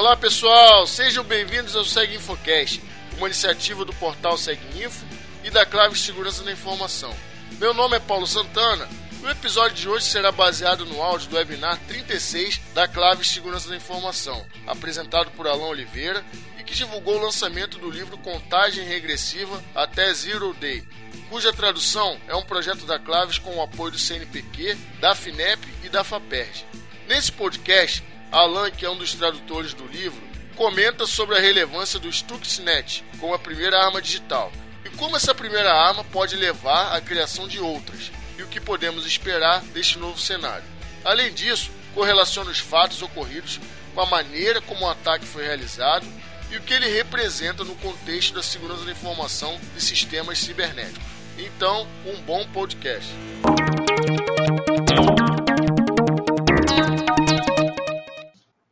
Olá pessoal, sejam bem-vindos ao Seg Infocast, uma iniciativa do portal Seg Info e da Clave Segurança da Informação. Meu nome é Paulo Santana. O episódio de hoje será baseado no áudio do webinar 36 da Clave Segurança da Informação, apresentado por Alain Oliveira e que divulgou o lançamento do livro Contagem Regressiva até Zero Day, cuja tradução é um projeto da Claves com o apoio do CNPq, da FINEP e da FAPERJ. Nesse podcast, Alan, que é um dos tradutores do livro, comenta sobre a relevância do Stuxnet como a primeira arma digital e como essa primeira arma pode levar à criação de outras e o que podemos esperar deste novo cenário. Além disso, correlaciona os fatos ocorridos com a maneira como o ataque foi realizado e o que ele representa no contexto da segurança da informação de sistemas cibernéticos. Então, um bom podcast.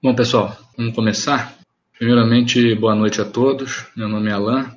Bom, pessoal, vamos começar. Primeiramente, boa noite a todos. Meu nome é Alan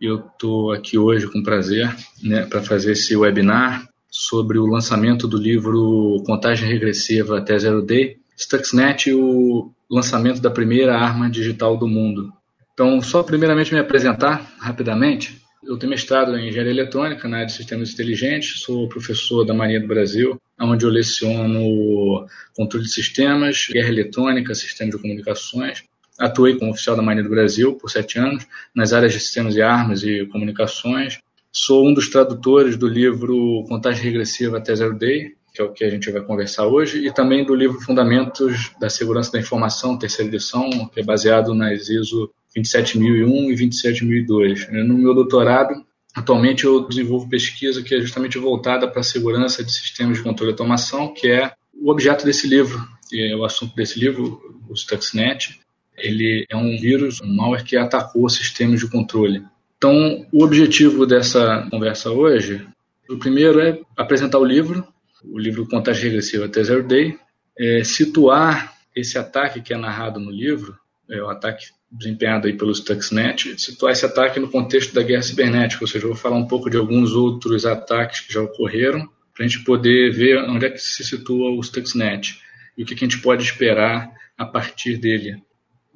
e eu estou aqui hoje com prazer né, para fazer esse webinar sobre o lançamento do livro Contagem Regressiva até Zero Day, Stuxnet e o lançamento da primeira arma digital do mundo. Então, só primeiramente me apresentar rapidamente. Eu tenho mestrado em engenharia eletrônica na área de sistemas inteligentes, sou professor da Marinha do Brasil, onde eu leciono controle de sistemas, guerra eletrônica, sistemas de comunicações. Atuei como oficial da Marinha do Brasil por sete anos, nas áreas de sistemas e armas e comunicações. Sou um dos tradutores do livro Contagem Regressiva até Zero Day, que é o que a gente vai conversar hoje, e também do livro Fundamentos da Segurança da Informação, terceira edição, que é baseado nas ISO 27001 e 27002. No meu doutorado, atualmente eu desenvolvo pesquisa que é justamente voltada para a segurança de sistemas de controle e automação, que é o objeto desse livro, que é o assunto desse livro, o Stuxnet. Ele é um vírus, um malware que atacou sistemas de controle. Então, o objetivo dessa conversa hoje, o primeiro é apresentar o livro, o livro Contagem Regressiva até Zero Day, é situar esse ataque que é narrado no livro, é o ataque desempenhado aí pelo Stuxnet, situar esse ataque no contexto da guerra cibernética, ou seja, eu vou falar um pouco de alguns outros ataques que já ocorreram, para a gente poder ver onde é que se situa o Stuxnet e o que, que a gente pode esperar a partir dele.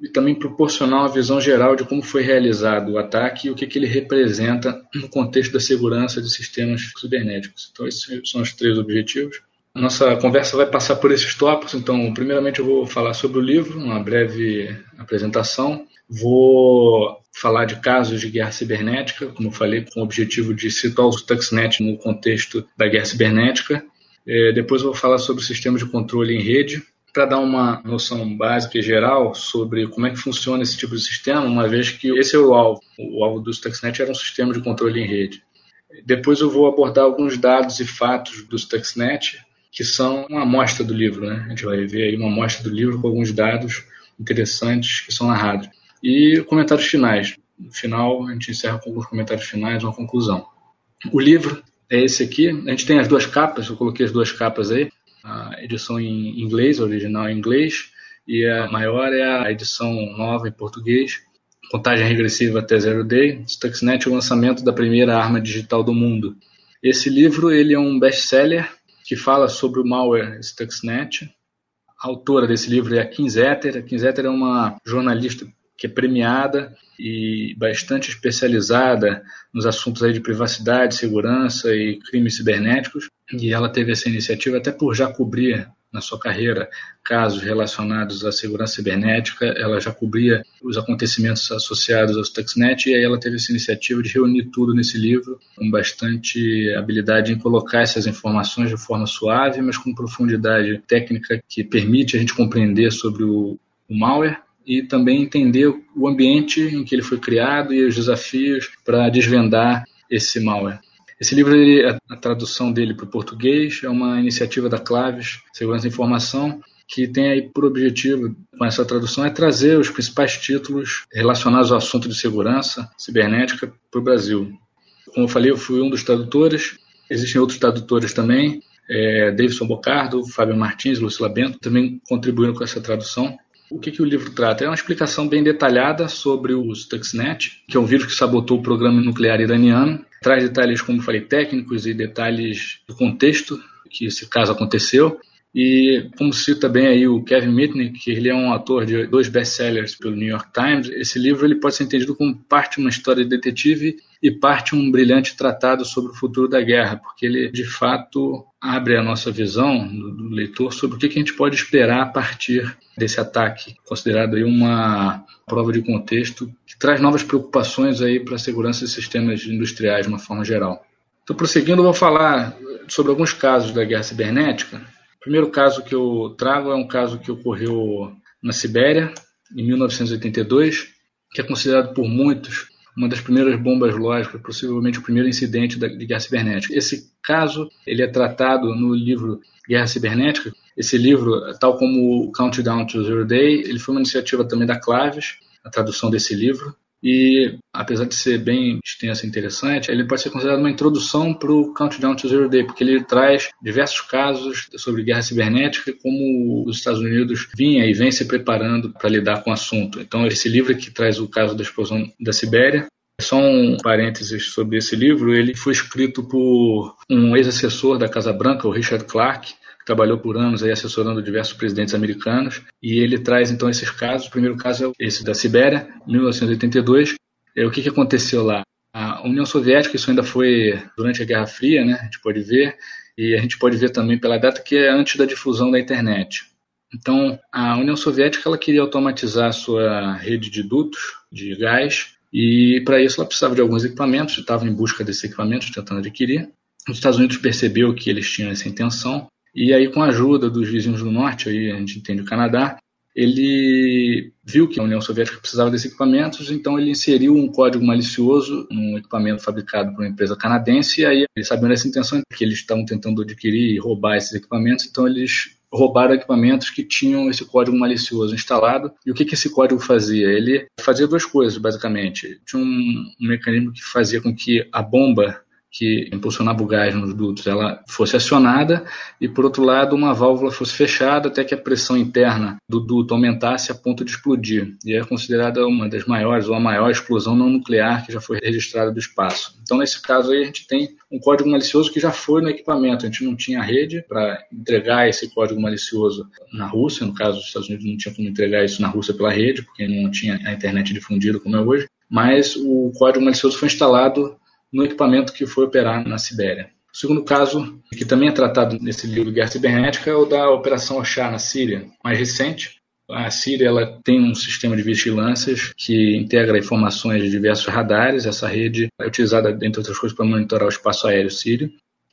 E também proporcionar uma visão geral de como foi realizado o ataque e o que, que ele representa no contexto da segurança de sistemas cibernéticos. Então, esses são os três objetivos. Nossa conversa vai passar por esses tópicos, então, primeiramente, eu vou falar sobre o livro, uma breve apresentação. Vou falar de casos de guerra cibernética, como eu falei, com o objetivo de situar o Stuxnet no contexto da guerra cibernética. É, depois, vou falar sobre o sistema de controle em rede, para dar uma noção básica e geral sobre como é que funciona esse tipo de sistema, uma vez que esse é o alvo. O alvo do Stuxnet era um sistema de controle em rede. Depois eu vou abordar alguns dados e fatos do Stuxnet que são uma amostra do livro. Né? A gente vai ver aí uma amostra do livro com alguns dados interessantes que são narrados. E comentários finais. No final, a gente encerra com alguns comentários finais, uma conclusão. O livro é esse aqui. A gente tem as duas capas, eu coloquei as duas capas aí. A edição em inglês, a original em inglês, e a maior é a edição nova em português. Contagem regressiva até Zero Day. Stuxnet, o lançamento da primeira arma digital do mundo. Esse livro ele é um best-seller que fala sobre o malware Stuxnet. A autora desse livro é a Kim Zetter. A Kim Zetter é uma jornalista que é premiada e bastante especializada nos assuntos aí de privacidade, segurança e crimes cibernéticos. E ela teve essa iniciativa até por já cobrir na sua carreira casos relacionados à segurança cibernética, ela já cobria os acontecimentos associados ao Stuxnet e aí ela teve essa iniciativa de reunir tudo nesse livro com bastante habilidade em colocar essas informações de forma suave, mas com profundidade técnica que permite a gente compreender sobre o, o malware e também entender o ambiente em que ele foi criado e os desafios para desvendar esse malware. Esse livro, ele, a, tradução dele para o português é uma iniciativa da Claves Segurança da Informação, que tem aí por objetivo, com essa tradução, é trazer os principais títulos relacionados ao assunto de segurança cibernética para o Brasil. Como eu falei, eu fui um dos tradutores, existem outros tradutores também, é, Davidson Bocardo, Fábio Martins, Lucila Bento, também contribuíram com essa tradução. O que, que o livro trata? É uma explicação bem detalhada sobre o Stuxnet, que é um vírus que sabotou o programa nuclear iraniano. Traz detalhes, como falei, técnicos e detalhes do contexto que esse caso aconteceu. E como cita bem aí o Kevin Mitnick, que ele é um autor de dois best-sellers pelo New York Times, esse livro ele pode ser entendido como parte uma história de detetive e parte um brilhante tratado sobre o futuro da guerra, porque ele de fato abre a nossa visão do, leitor sobre o que a gente pode esperar a partir desse ataque, considerado aí uma prova de contexto que traz novas preocupações aí para a segurança de sistemas industriais de uma forma geral. Então, prosseguindo, eu vou falar sobre alguns casos da guerra cibernética o primeiro caso que eu trago é um caso que ocorreu na Sibéria, em 1982, que é considerado por muitos uma das primeiras bombas lógicas, possivelmente o primeiro incidente de guerra cibernética. Esse caso ele é tratado no livro Guerra Cibernética. Esse livro, tal como o Countdown to Zero Day, ele foi uma iniciativa também da Claves, a tradução desse livro e apesar de ser bem extenso e interessante, ele pode ser considerado uma introdução para o Countdown to Zero Day, porque ele traz diversos casos sobre guerra cibernética como os Estados Unidos vinha e vem se preparando para lidar com o assunto. Então, esse livro que traz o caso da explosão da Sibéria, só um parênteses sobre esse livro, ele foi escrito por um ex-assessor da Casa Branca, o Richard Clarke, trabalhou por anos aí assessorando diversos presidentes americanos, e ele traz então esses casos. O primeiro caso é esse da Sibéria, 1982. É, o que, que aconteceu lá? A União Soviética, isso ainda foi durante a Guerra Fria, né? A gente pode ver, e a gente pode ver também pela data que é antes da difusão da internet. Então, a União Soviética ela queria automatizar a sua rede de dutos de gás e para isso ela precisava de alguns equipamentos, estava em busca desses equipamentos, tentando adquirir. Os Estados Unidos percebeu que eles tinham essa intenção e aí, com a ajuda dos vizinhos do norte, aí a gente entende o Canadá, ele viu que a União Soviética precisava desses equipamentos, então ele inseriu um código malicioso num equipamento fabricado por uma empresa canadense, e aí eles sabiam dessa intenção que eles estavam tentando adquirir e roubar esses equipamentos, então eles roubaram equipamentos que tinham esse código malicioso instalado. E o que, que esse código fazia? Ele fazia duas coisas, basicamente. Tinha um, um mecanismo que fazia com que a bomba que impulsionava o gás nos dutos ela fosse acionada e, por outro lado, uma válvula fosse fechada até que a pressão interna do duto aumentasse a ponto de explodir. E é considerada uma das maiores ou a maior explosão não nuclear que já foi registrada do espaço. Então, nesse caso aí, a gente tem um código malicioso que já foi no equipamento. A gente não tinha rede para entregar esse código malicioso na Rússia. No caso, os Estados Unidos não tinha como entregar isso na Rússia pela rede, porque não tinha a internet difundida como é hoje. Mas o código malicioso foi instalado no equipamento que foi operar na Sibéria. O segundo caso, que também é tratado nesse livro Guerra Cibernética, é o da Operação Oshá na Síria, mais recente. A Síria ela tem um sistema de vigilâncias que integra informações de diversos radares. Essa rede é utilizada, entre outras coisas, para monitorar o espaço aéreo sírio.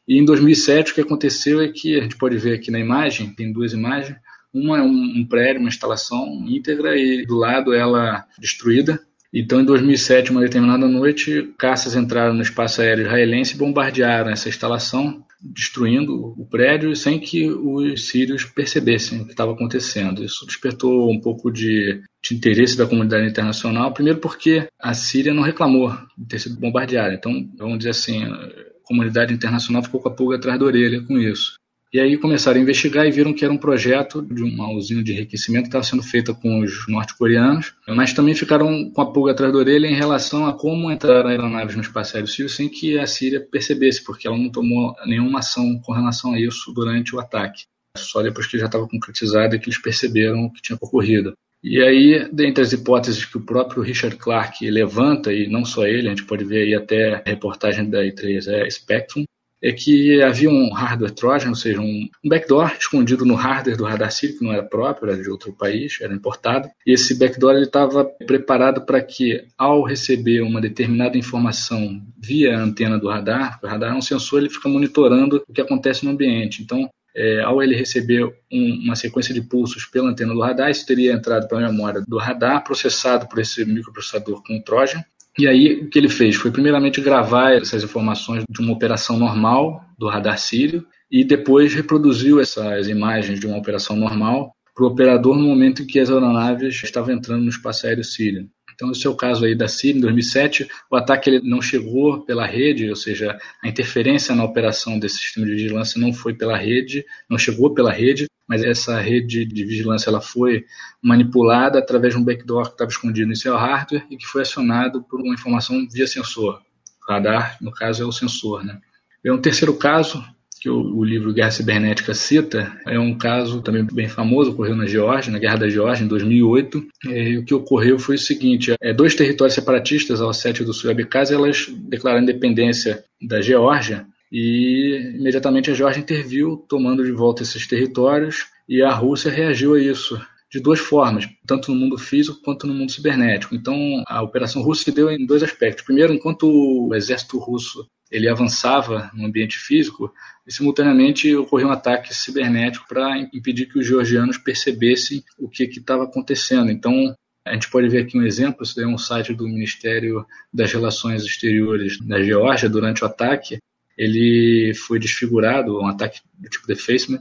E em 2007 o que aconteceu é que a gente pode ver aqui na imagem, tem duas imagens. Uma é um prédio, uma instalação íntegra e do lado ela destruída então, em 2007, uma determinada noite, caças entraram no espaço aéreo israelense e bombardearam essa instalação, destruindo o prédio sem que os sírios percebessem o que estava acontecendo. Isso despertou um pouco de, de, interesse da comunidade internacional, primeiro porque a Síria não reclamou de ter sido bombardeada. Então, vamos dizer assim, a comunidade internacional ficou com a pulga atrás da orelha com isso. E aí começaram a investigar e viram que era um projeto de uma usina de enriquecimento que estava sendo feita com os norte-coreanos, mas também ficaram com a pulga atrás da orelha em relação a como entraram aeronaves no espaço aéreo sem que a Síria percebesse, porque ela não tomou nenhuma ação com relação a isso durante o ataque. Só depois que já estava concretizado e que eles perceberam o que tinha ocorrido. E aí, dentre as hipóteses que o próprio Richard Clarke levanta, e não só ele, a gente pode ver aí até a reportagem da E3 é Spectrum, é que havia um hardware trojan, ou seja, um, backdoor escondido no hardware do radar Sírio, que não era próprio, era de outro país, era importado. E esse backdoor estava preparado para que, ao receber uma determinada informação via a antena do radar, o radar é um sensor, ele fica monitorando o que acontece no ambiente. Então, é, ao ele receber um, uma sequência de pulsos pela antena do radar, isso teria entrado para a memória do radar, processado por esse microprocessador com Trojan, e aí, o que ele fez foi, primeiramente, gravar essas informações de uma operação normal do radar sírio e depois reproduziu essas imagens de uma operação normal para o operador no momento em que as aeronaves estavam entrando no espaço aéreo sírio. Então, esse é o caso aí da Síria, em 2007. O ataque ele não chegou pela rede, ou seja, a interferência na operação desse sistema de vigilância não foi pela rede, não chegou pela rede, mas essa rede de vigilância ela foi manipulada através de um backdoor que estava escondido em seu hardware e que foi acionado por uma informação via sensor. O radar, no caso, é o sensor. Né? E um terceiro caso que o, o, livro Guerra Cibernética cita é um caso também bem famoso, ocorreu na Geórgia, na Guerra da Geórgia, em 2008. É, o que ocorreu foi o seguinte: é, dois territórios separatistas, ao sete do sul e Abkhazia, elas declararam independência da Geórgia e imediatamente a Geórgia interviu, tomando de volta esses territórios, e a Rússia reagiu a isso de duas formas, tanto no mundo físico quanto no mundo cibernético. Então, a operação russa se deu em dois aspectos. Primeiro, enquanto o exército russo ele avançava no ambiente físico, e simultaneamente ocorreu um ataque cibernético para impedir que os georgianos percebessem o que estava acontecendo. Então, a gente pode ver aqui um exemplo, isso é um site do Ministério das Relações Exteriores da Geórgia durante o ataque. Ele foi desfigurado, um ataque do tipo defacement,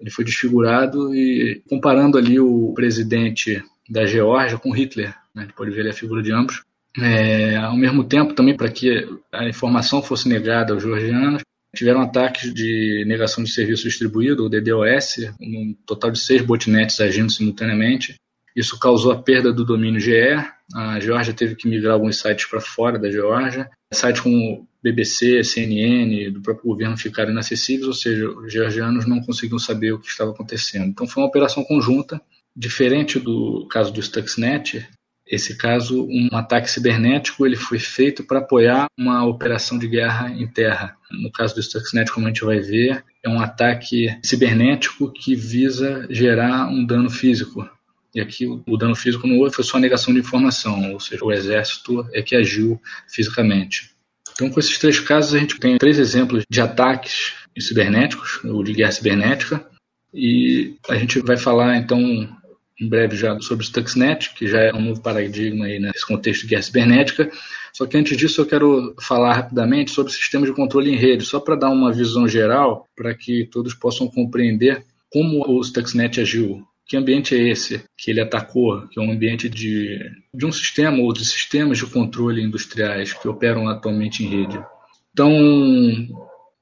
ele foi desfigurado e comparando ali o presidente da Geórgia com Hitler, né? a gente pode ver ali a figura de ambos. É, ao mesmo tempo, também para que a informação fosse negada aos georgianos, tiveram ataques de negação de serviço distribuído, o DDoS, um total de seis botnets agindo simultaneamente. Isso causou a perda do domínio GE. A Geórgia teve que migrar alguns sites para fora da Geórgia. Sites como BBC, CNN, do próprio governo ficaram inacessíveis, ou seja, os georgianos não conseguiam saber o que estava acontecendo. Então foi uma operação conjunta, diferente do caso do Stuxnet. Esse caso, um ataque cibernético, ele foi feito para apoiar uma operação de guerra em terra. No caso do Stuxnet, como a gente vai ver, é um ataque cibernético que visa gerar um dano físico. E aqui o dano físico não houve, foi só a negação de informação, ou seja, o exército é que agiu fisicamente. Então, com esses três casos, a gente tem três exemplos de ataques cibernéticos, ou de guerra cibernética, e a gente vai falar, então, em breve já sobre o Stuxnet, que já é um novo paradigma aí nesse contexto de guerra cibernética. Só que antes disso eu quero falar rapidamente sobre sistemas de controle em rede, só para dar uma visão geral, para que todos possam compreender como o Stuxnet agiu que ambiente é esse que ele atacou? Que é um ambiente de, de um sistema ou de sistemas de controle industriais que operam atualmente em rede. Então,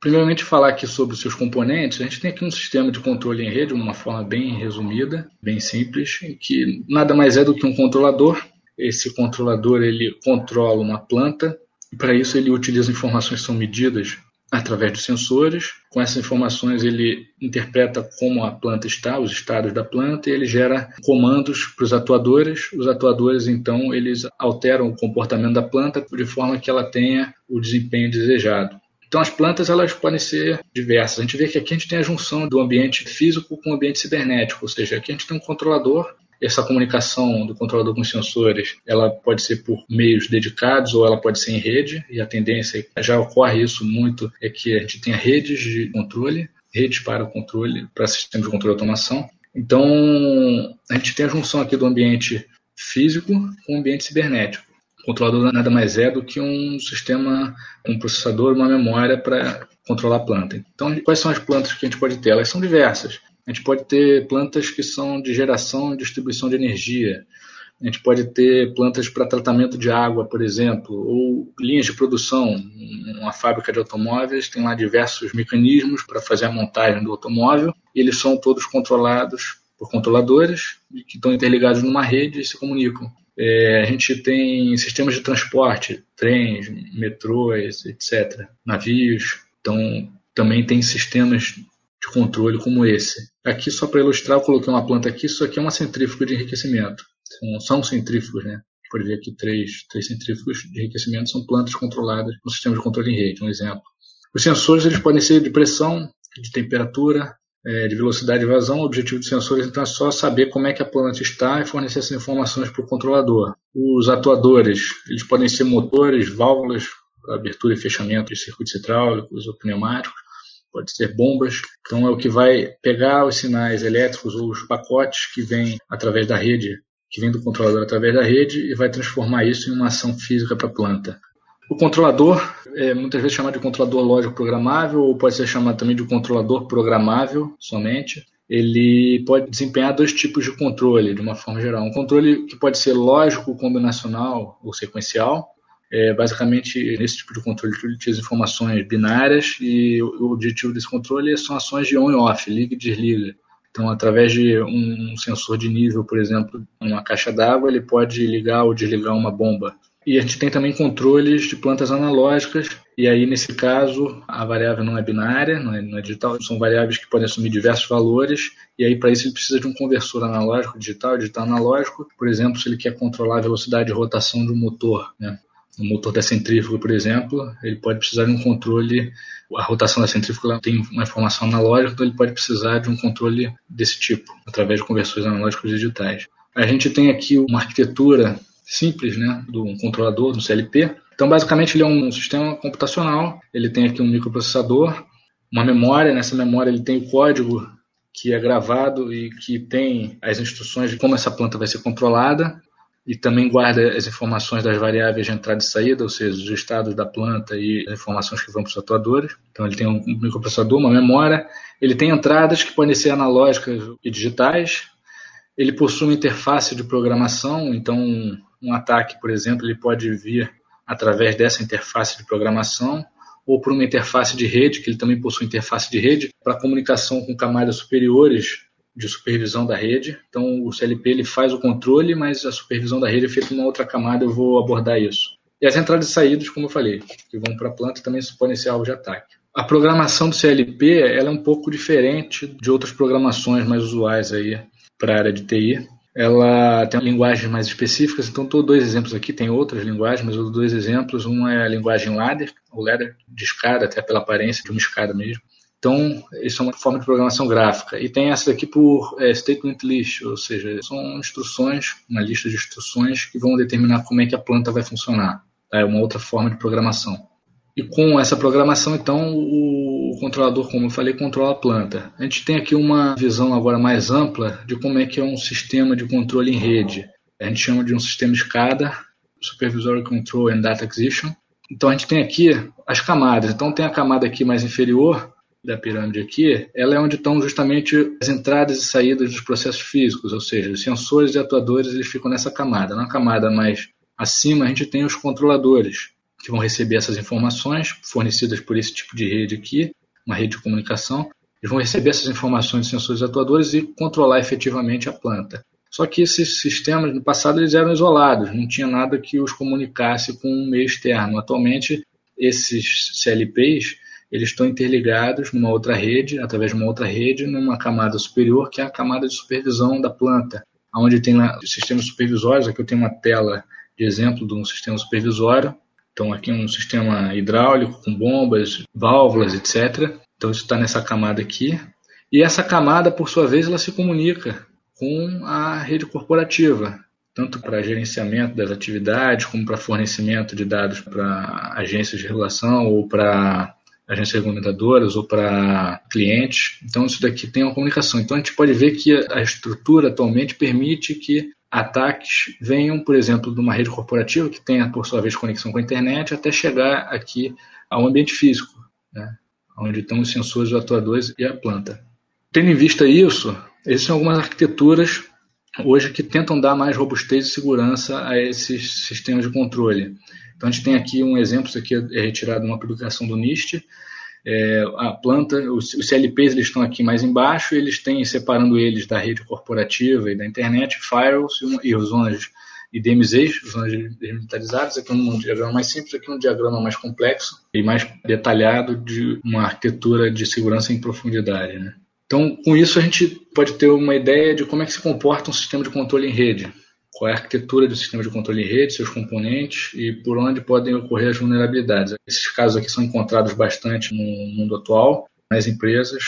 primeiramente falar aqui sobre os seus componentes, a gente tem aqui um sistema de controle em rede, de uma forma bem resumida, bem simples, que nada mais é do que um controlador. Esse controlador ele controla uma planta e para isso ele utiliza informações que são medidas através de sensores. Com essas informações, ele interpreta como a planta está, os estados da planta, e ele gera comandos para os atuadores. Os atuadores, então, eles alteram o comportamento da planta de forma que ela tenha o desempenho desejado. Então, as plantas elas podem ser diversas. A gente vê que aqui a gente tem a junção do ambiente físico com o ambiente cibernético, ou seja, aqui a gente tem um controlador essa comunicação do controlador com os sensores, ela pode ser por meios dedicados ou ela pode ser em rede, e a tendência já ocorre isso muito, é que a gente tenha redes de controle, redes para o controle, para sistemas de controle e automação. Então, a gente tem a junção aqui do ambiente físico com o ambiente cibernético. Controlador nada mais é do que um sistema, um processador, uma memória para controlar a planta. Então, quais são as plantas que a gente pode ter? Elas são diversas. A gente pode ter plantas que são de geração e distribuição de energia. A gente pode ter plantas para tratamento de água, por exemplo, ou linhas de produção. Uma fábrica de automóveis tem lá diversos mecanismos para fazer a montagem do automóvel. Eles são todos controlados por controladores que estão interligados numa rede e se comunicam. É, a gente tem sistemas de transporte, trens, metrôs, etc., navios. Então, também tem sistemas de controle como esse. Aqui, só para ilustrar, eu coloquei uma planta aqui, isso aqui é uma centrífuga de enriquecimento. São, são centrífugos, né? Pode ver aqui três, três centrífugos de enriquecimento, são plantas controladas no sistema de controle em rede, um exemplo. Os sensores eles podem ser de pressão, de temperatura, é, de velocidade de vazão. O objetivo dos sensores então, é só saber como é que a planta está e fornecer essas informações para o controlador. Os atuadores eles podem ser motores, válvulas, abertura e fechamento de circuitos hidráulicos ou pneumáticos pode ser bombas. Então é o que vai pegar os sinais elétricos ou os pacotes que vêm através da rede, que vem do controlador através da rede e vai transformar isso em uma ação física para a planta. O controlador é muitas vezes chamado de controlador lógico programável ou pode ser chamado também de controlador programável somente. Ele pode desempenhar dois tipos de controle de uma forma geral. Um controle que pode ser lógico, combinacional ou sequencial, é, basicamente, nesse tipo de controle, ele utiliza informações binárias e o objetivo desse controle são ações de on e off, liga e desliga. Então, através de um sensor de nível, por exemplo, uma caixa d'água, ele pode ligar ou desligar uma bomba. E a gente tem também controles de plantas analógicas, e aí nesse caso a variável não é binária, não é, não é digital, são variáveis que podem assumir diversos valores, e aí para isso ele precisa de um conversor analógico digital, digital analógico, por exemplo, se ele quer controlar a velocidade de rotação de um motor, né? No motor da centrífuga, por exemplo, ele pode precisar de um controle. A rotação da centrífuga tem uma informação analógica, então ele pode precisar de um controle desse tipo, através de conversores analógicos digitais. A gente tem aqui uma arquitetura simples né, do controlador, do CLP. Então, basicamente, ele é um sistema computacional. Ele tem aqui um microprocessador, uma memória. Nessa memória, ele tem o código que é gravado e que tem as instruções de como essa planta vai ser controlada e também guarda as informações das variáveis de entrada e saída, ou seja, os estados da planta e as informações que vão para os atuadores. Então ele tem um microprocessador, uma memória, ele tem entradas que podem ser analógicas e digitais, ele possui uma interface de programação, então um ataque, por exemplo, ele pode vir através dessa interface de programação ou por uma interface de rede, que ele também possui interface de rede para comunicação com camadas superiores de supervisão da rede. Então o CLP ele faz o controle, mas a supervisão da rede é feita em uma outra camada, eu vou abordar isso. E as entradas e saídas, como eu falei, que vão para a planta também podem ser alvo de ataque. A programação do CLP ela é um pouco diferente de outras programações mais usuais aí para a área de TI ela tem linguagens mais específicas, então estou dois exemplos aqui, tem outras linguagens, mas dou dois exemplos. Uma é a linguagem ladder, ou ladder de escada, até pela aparência de uma escada mesmo. Então, isso é uma forma de programação gráfica. E tem essa daqui por é, statement list, ou seja, são instruções, uma lista de instruções que vão determinar como é que a planta vai funcionar. É uma outra forma de programação. E com essa programação, então, o controlador, como eu falei, controla a planta. A gente tem aqui uma visão agora mais ampla de como é que é um sistema de controle em rede. A gente chama de um sistema SCADA, Supervisory Control and Data Acquisition. Então a gente tem aqui as camadas. Então tem a camada aqui mais inferior da pirâmide aqui, ela é onde estão justamente as entradas e saídas dos processos físicos, ou seja, os sensores e atuadores eles ficam nessa camada. Na camada mais acima a gente tem os controladores, que vão receber essas informações fornecidas por esse tipo de rede aqui, uma rede de comunicação. Eles vão receber essas informações de sensores atuadores e controlar efetivamente a planta. Só que esses sistemas no passado eles eram isolados, não tinha nada que os comunicasse com um meio externo. Atualmente esses CLPs eles estão interligados numa outra rede, através de uma outra rede, numa camada superior que é a camada de supervisão da planta, onde tem lá sistemas supervisórios. Aqui eu tenho uma tela de exemplo de um sistema supervisório então aqui é um sistema hidráulico com bombas, válvulas, etc. Então isso está nessa camada aqui. E essa camada, por sua vez, ela se comunica com a rede corporativa, tanto para gerenciamento das atividades, como para fornecimento de dados para agências de regulação ou para agências regulamentadoras ou para clientes. Então isso daqui tem uma comunicação. Então a gente pode ver que a estrutura atualmente permite que ataques venham, por exemplo, de uma rede corporativa que tenha, por sua vez, conexão com a internet, até chegar aqui ao ambiente físico, né, onde estão os sensores, os atuadores e a planta. Tendo em vista isso, existem algumas arquiteturas hoje que tentam dar mais robustez e segurança a esses sistemas de controle. Então a gente tem aqui um exemplo, isso aqui é retirado de uma publicação do NIST, é, a planta, os, os, CLPs eles estão aqui mais embaixo, eles têm, separando eles da rede corporativa e da internet, firewalls e, e zonas e DMZs, zonas desmilitarizadas, aqui um diagrama mais simples, aqui um diagrama mais complexo e mais detalhado de uma arquitetura de segurança em profundidade. Né? Então, com isso a gente pode ter uma ideia de como é que se comporta um sistema de controle em rede qual é a arquitetura do sistema de controle em rede, seus componentes e por onde podem ocorrer as vulnerabilidades. Esses casos aqui são encontrados bastante no mundo atual, nas empresas,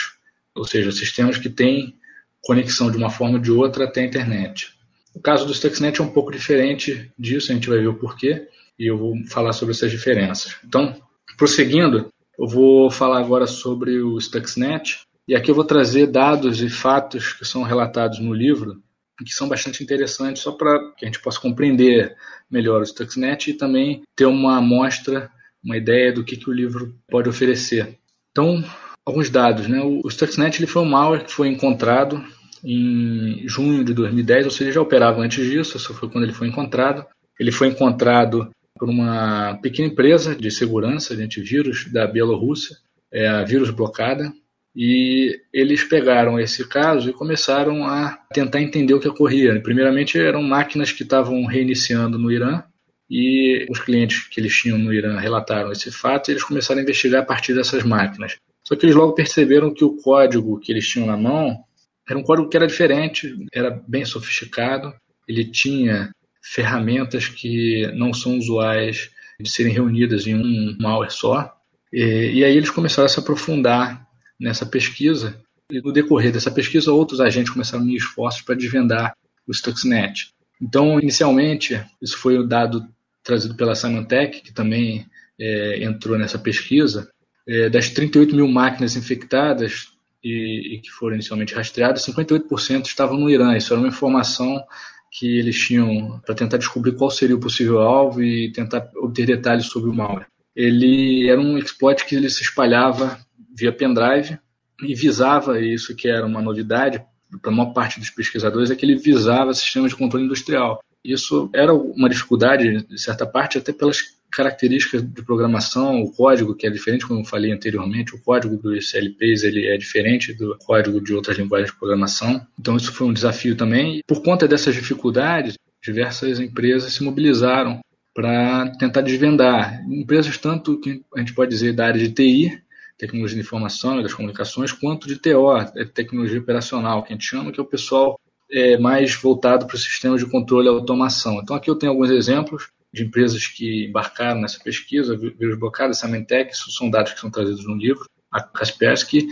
ou seja, sistemas que têm conexão de uma forma ou de outra até a internet. O caso do Stuxnet é um pouco diferente disso, a gente vai ver o porquê, e eu vou falar sobre essas diferenças. Então, prosseguindo, eu vou falar agora sobre o Stuxnet, e aqui eu vou trazer dados e fatos que são relatados no livro que são bastante interessantes, só para que a gente possa compreender melhor o Stuxnet e também ter uma amostra, uma ideia do que, que o livro pode oferecer. Então, alguns dados. Né? O Stuxnet ele foi um malware que foi encontrado em junho de 2010, ou seja, já operava antes disso, só foi quando ele foi encontrado. Ele foi encontrado por uma pequena empresa de segurança de antivírus da Bielorrússia, é a Vírus Blocada, e eles pegaram esse caso e começaram a tentar entender o que ocorria. Primeiramente, eram máquinas que estavam reiniciando no Irã, e os clientes que eles tinham no Irã relataram esse fato e eles começaram a investigar a partir dessas máquinas. Só que eles logo perceberam que o código que eles tinham na mão era um código que era diferente, era bem sofisticado, ele tinha ferramentas que não são usuais de serem reunidas em um malware só. E, e aí eles começaram a se aprofundar nessa pesquisa. E no decorrer dessa pesquisa, outros agentes começaram a unir esforços para desvendar o Stuxnet. Então, inicialmente, isso foi o dado trazido pela Symantec, que também é, entrou nessa pesquisa. É, das 38 mil máquinas infectadas e, e que foram inicialmente rastreadas, 58% estavam no Irã. Isso era uma informação que eles tinham para tentar descobrir qual seria o possível alvo e tentar obter detalhes sobre o malware. Ele era um exploit que ele se espalhava via pendrive e visava, isso que era uma novidade para a maior parte dos pesquisadores, é que ele visava sistemas de controle industrial. Isso era uma dificuldade, de certa parte, até pelas características de programação, o código que é diferente, como eu falei anteriormente, o código dos CLPs ele é diferente do código de outras linguagens de programação. Então isso foi um desafio também. Por conta dessas dificuldades, diversas empresas se mobilizaram para tentar desvendar. Empresas tanto que a gente pode dizer da área de TI, tecnologia de informação e das comunicações, quanto de TO, tecnologia operacional, que a gente chama, que é o pessoal é, mais voltado para os sistemas de controle e automação. Então aqui eu tenho alguns exemplos de empresas que embarcaram nessa pesquisa, Vírus Blocado, Samentec, isso são dados que são trazidos no livro, a Kaspersky,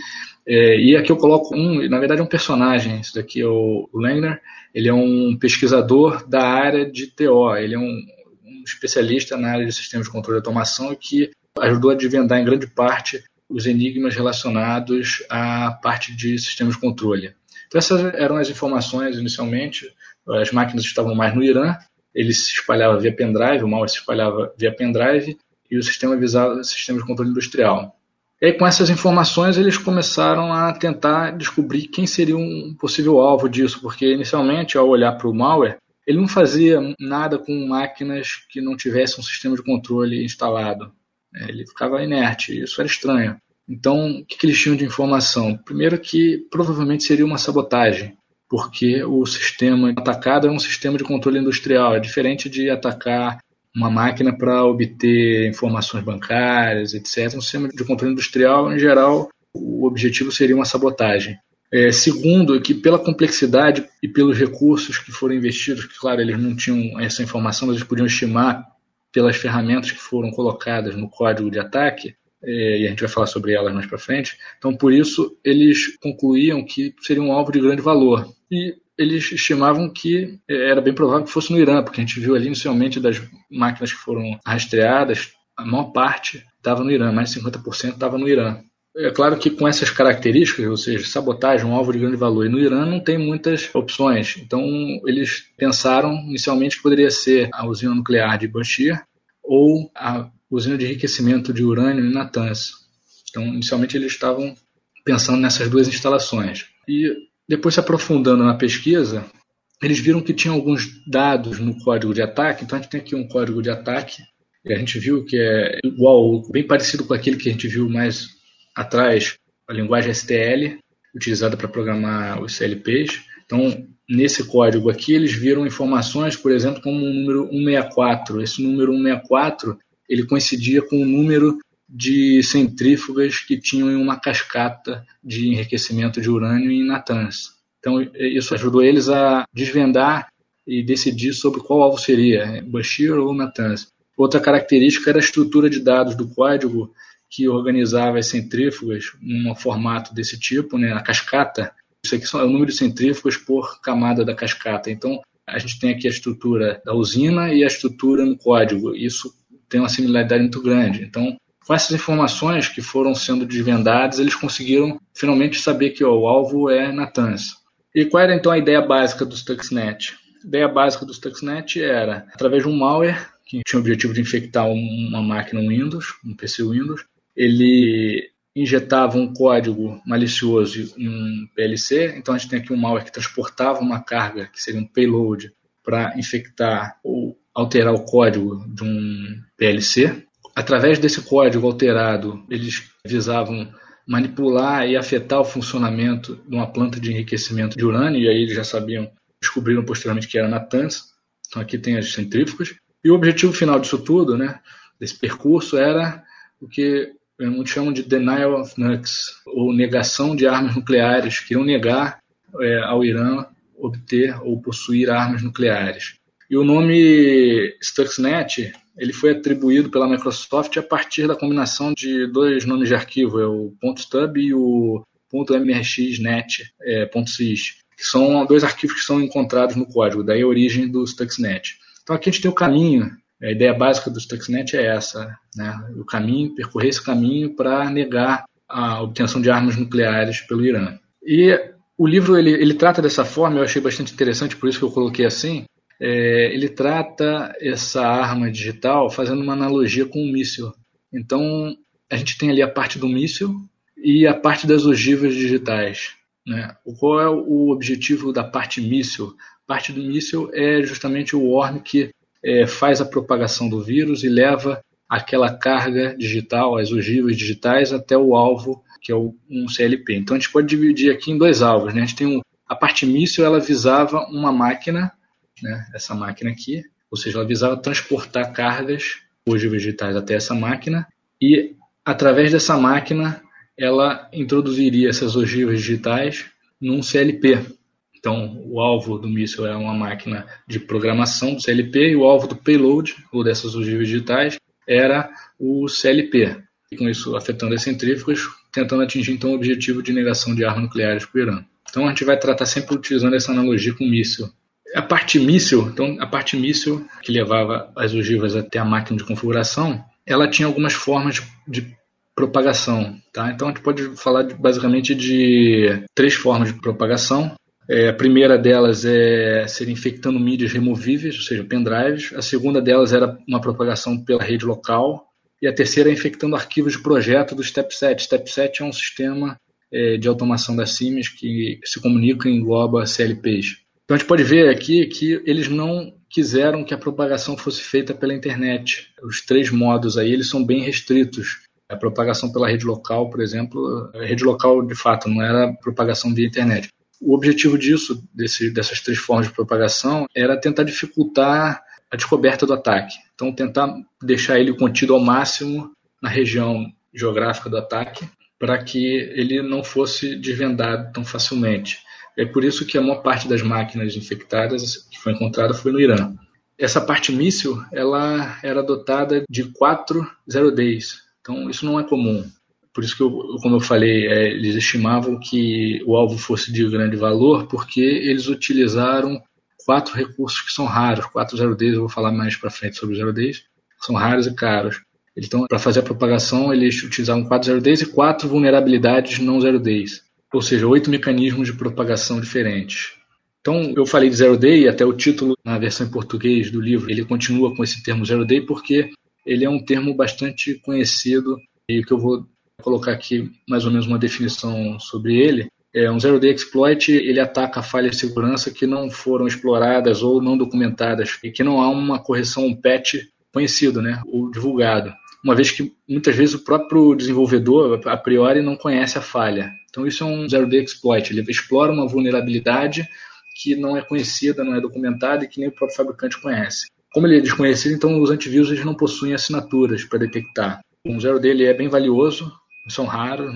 é, e aqui eu coloco um, na verdade é um personagem, esse daqui é o Langner, ele é um pesquisador da área de TO, ele é um, um especialista na área de sistemas de controle e automação que ajudou a desvendar em grande parte os enigmas relacionados à parte de sistemas de controle. Então essas eram as informações inicialmente, as máquinas estavam mais no Irã, ele se espalhava via pendrive, o malware se espalhava via pendrive e o sistema visava sistema de controle industrial. E com essas informações, eles começaram a tentar descobrir quem seria um possível alvo disso, porque inicialmente, ao olhar para o malware, ele não fazia nada com máquinas que não tivessem um sistema de controle instalado. É, ele ficava inerte, isso era estranho. Então, o que, eles tinham de informação? Primeiro que provavelmente seria uma sabotagem porque o sistema atacado é um sistema de controle industrial, é diferente de atacar uma máquina para obter informações bancárias, etc. Um sistema de controle industrial, em geral, o objetivo seria uma sabotagem. É, segundo, que pela complexidade e pelos recursos que foram investidos, que claro, eles não tinham essa informação, mas eles podiam estimar pelas ferramentas que foram colocadas no código de ataque, é, e a gente vai falar sobre elas mais para frente. Então, por isso, eles concluíam que seria um alvo de grande valor. E eles estimavam que é, era bem provável que fosse no Irã, porque a gente viu ali inicialmente das máquinas que foram rastreadas, a maior parte estava no Irã, mais de 50% estava no Irã. É claro que com essas características, ou seja, sabotagem, um alvo de grande valor, e no Irã não tem muitas opções. Então, eles pensaram inicialmente que poderia ser a usina nuclear de Bashir ou a usina de enriquecimento de urânio em Natanz. Então, inicialmente eles estavam pensando nessas duas instalações. E depois se aprofundando na pesquisa, eles viram que tinha alguns dados no código de ataque. Então a gente tem aqui um código de ataque e a gente viu que é igual, bem parecido com aquele que a gente viu mais atrás, a linguagem STL utilizada para programar os CLPs. Então, nesse código aqui, eles viram informações, por exemplo, como o número 164. Esse número 164 ele coincidia com o número de centrífugas que tinham em uma cascata de enriquecimento de urânio em Natanz. Então, isso ajudou eles a desvendar e decidir sobre qual alvo seria, Bashir ou Natanz. Outra característica era a estrutura de dados do código que organizava as centrífugas em um formato desse tipo, né, a cascata. Isso aqui é o número de centrífugas por camada da cascata. Então, a gente tem aqui a estrutura da usina e a estrutura no código. Isso tem uma similaridade muito grande. Então, com essas informações que foram sendo desvendadas, eles conseguiram finalmente saber que ó, o alvo é Natanz. E qual era então a ideia básica do Stuxnet? A ideia básica do Stuxnet era, através de um malware que tinha o objetivo de infectar uma máquina Windows, um PC Windows, ele injetava um código malicioso em um PLC. Então a gente tem aqui um malware que transportava uma carga, que seria um payload, para infectar ou alterar o código de um PLC. Através desse código alterado, eles visavam manipular e afetar o funcionamento de uma planta de enriquecimento de urânio, e aí eles já sabiam, descobriram posteriormente que era Natanz. Então aqui tem as centrífugas. E o objetivo final disso tudo, né, desse percurso, era o que muitos chamam de denial of nukes, ou negação de armas nucleares, queriam negar é, ao Irã obter ou possuir armas nucleares. E o nome Stuxnet ele foi atribuído pela Microsoft a partir da combinação de dois nomes de arquivo, é o .stub e o .mrxnet, é, .sys, que são dois arquivos que são encontrados no código, daí a origem do Stuxnet. Então aqui a gente tem o caminho, a ideia básica do Stuxnet é essa, né? o caminho, percorrer esse caminho para negar a obtenção de armas nucleares pelo Irã. E o livro ele, ele trata dessa forma, eu achei bastante interessante, por isso que eu coloquei assim, é, ele trata essa arma digital fazendo uma analogia com um míssil. Então, a gente tem ali a parte do míssil e a parte das ogivas digitais. Né? Qual é o objetivo da parte míssil? Parte do míssil é justamente o worm que é, faz a propagação do vírus e leva aquela carga digital, as ogivas digitais, até o alvo, que é o, um CLP. Então a gente pode dividir aqui em dois alvos. Né? A gente tem um, a parte míssil, ela visava uma máquina né, essa máquina aqui, ou seja, ela visava transportar cargas hoje vegetais até essa máquina e através dessa máquina ela introduziria essas ogivas digitais num CLP. Então, o alvo do míssil é uma máquina de programação do CLP e o alvo do payload, ou dessas ogivas digitais, era o CLP. E com isso afetando as centrífugas, tentando atingir então o objetivo de negação de armas nucleares para o Irã. Então a gente vai tratar sempre utilizando essa analogia com o míssil. A parte míssil, então a parte míssil que levava as ogivas até a máquina de configuração, ela tinha algumas formas de, propagação, tá? Então a gente pode falar de, basicamente de três formas de propagação. É, a primeira delas é ser infectando mídias removíveis, ou seja, pendrives. A segunda delas era uma propagação pela rede local. E a terceira é infectando arquivos de projeto do StepSet. StepSet é um sistema é, de automação da Siemens que se comunica e engloba CLPs. Então a gente pode ver aqui que eles não quiseram que a propagação fosse feita pela internet. Os três modos aí eles são bem restritos. A propagação pela rede local, por exemplo, a rede local de fato não era propagação via internet. O objetivo disso, desse, dessas três formas de propagação, era tentar dificultar a descoberta do ataque. Então, tentar deixar ele contido ao máximo na região geográfica do ataque, para que ele não fosse desvendado tão facilmente. É por isso que a maior parte das máquinas infectadas que foi encontrada foi no Irã. Essa parte míssil, ela era dotada de quatro zero days. Então isso não é comum. Por isso que, eu, como eu falei, é, eles estimavam que o alvo fosse de grande valor, porque eles utilizaram quatro recursos que são raros, quatro zero days. Eu vou falar mais para frente sobre os zero days. São raros e caros. Então, para fazer a propagação, eles utilizavam quatro zero days e quatro vulnerabilidades não zero days ou seja, oito mecanismos de propagação diferentes. Então, eu falei de Zero Day, até o título na versão em português do livro, ele continua com esse termo Zero Day porque ele é um termo bastante conhecido e que eu vou colocar aqui mais ou menos uma definição sobre ele. É um Zero Day Exploit, ele ataca falhas de segurança que não foram exploradas ou não documentadas e que não há uma correção, um patch conhecido, né, ou divulgado uma vez que muitas vezes o próprio desenvolvedor, a priori, não conhece a falha. Então, isso é um zero-day exploit. Ele explora uma vulnerabilidade que não é conhecida, não é documentada e que nem o próprio fabricante conhece. Como ele é desconhecido, então os antivírus eles não possuem assinaturas para detectar. O zero dele é bem valioso, são raros,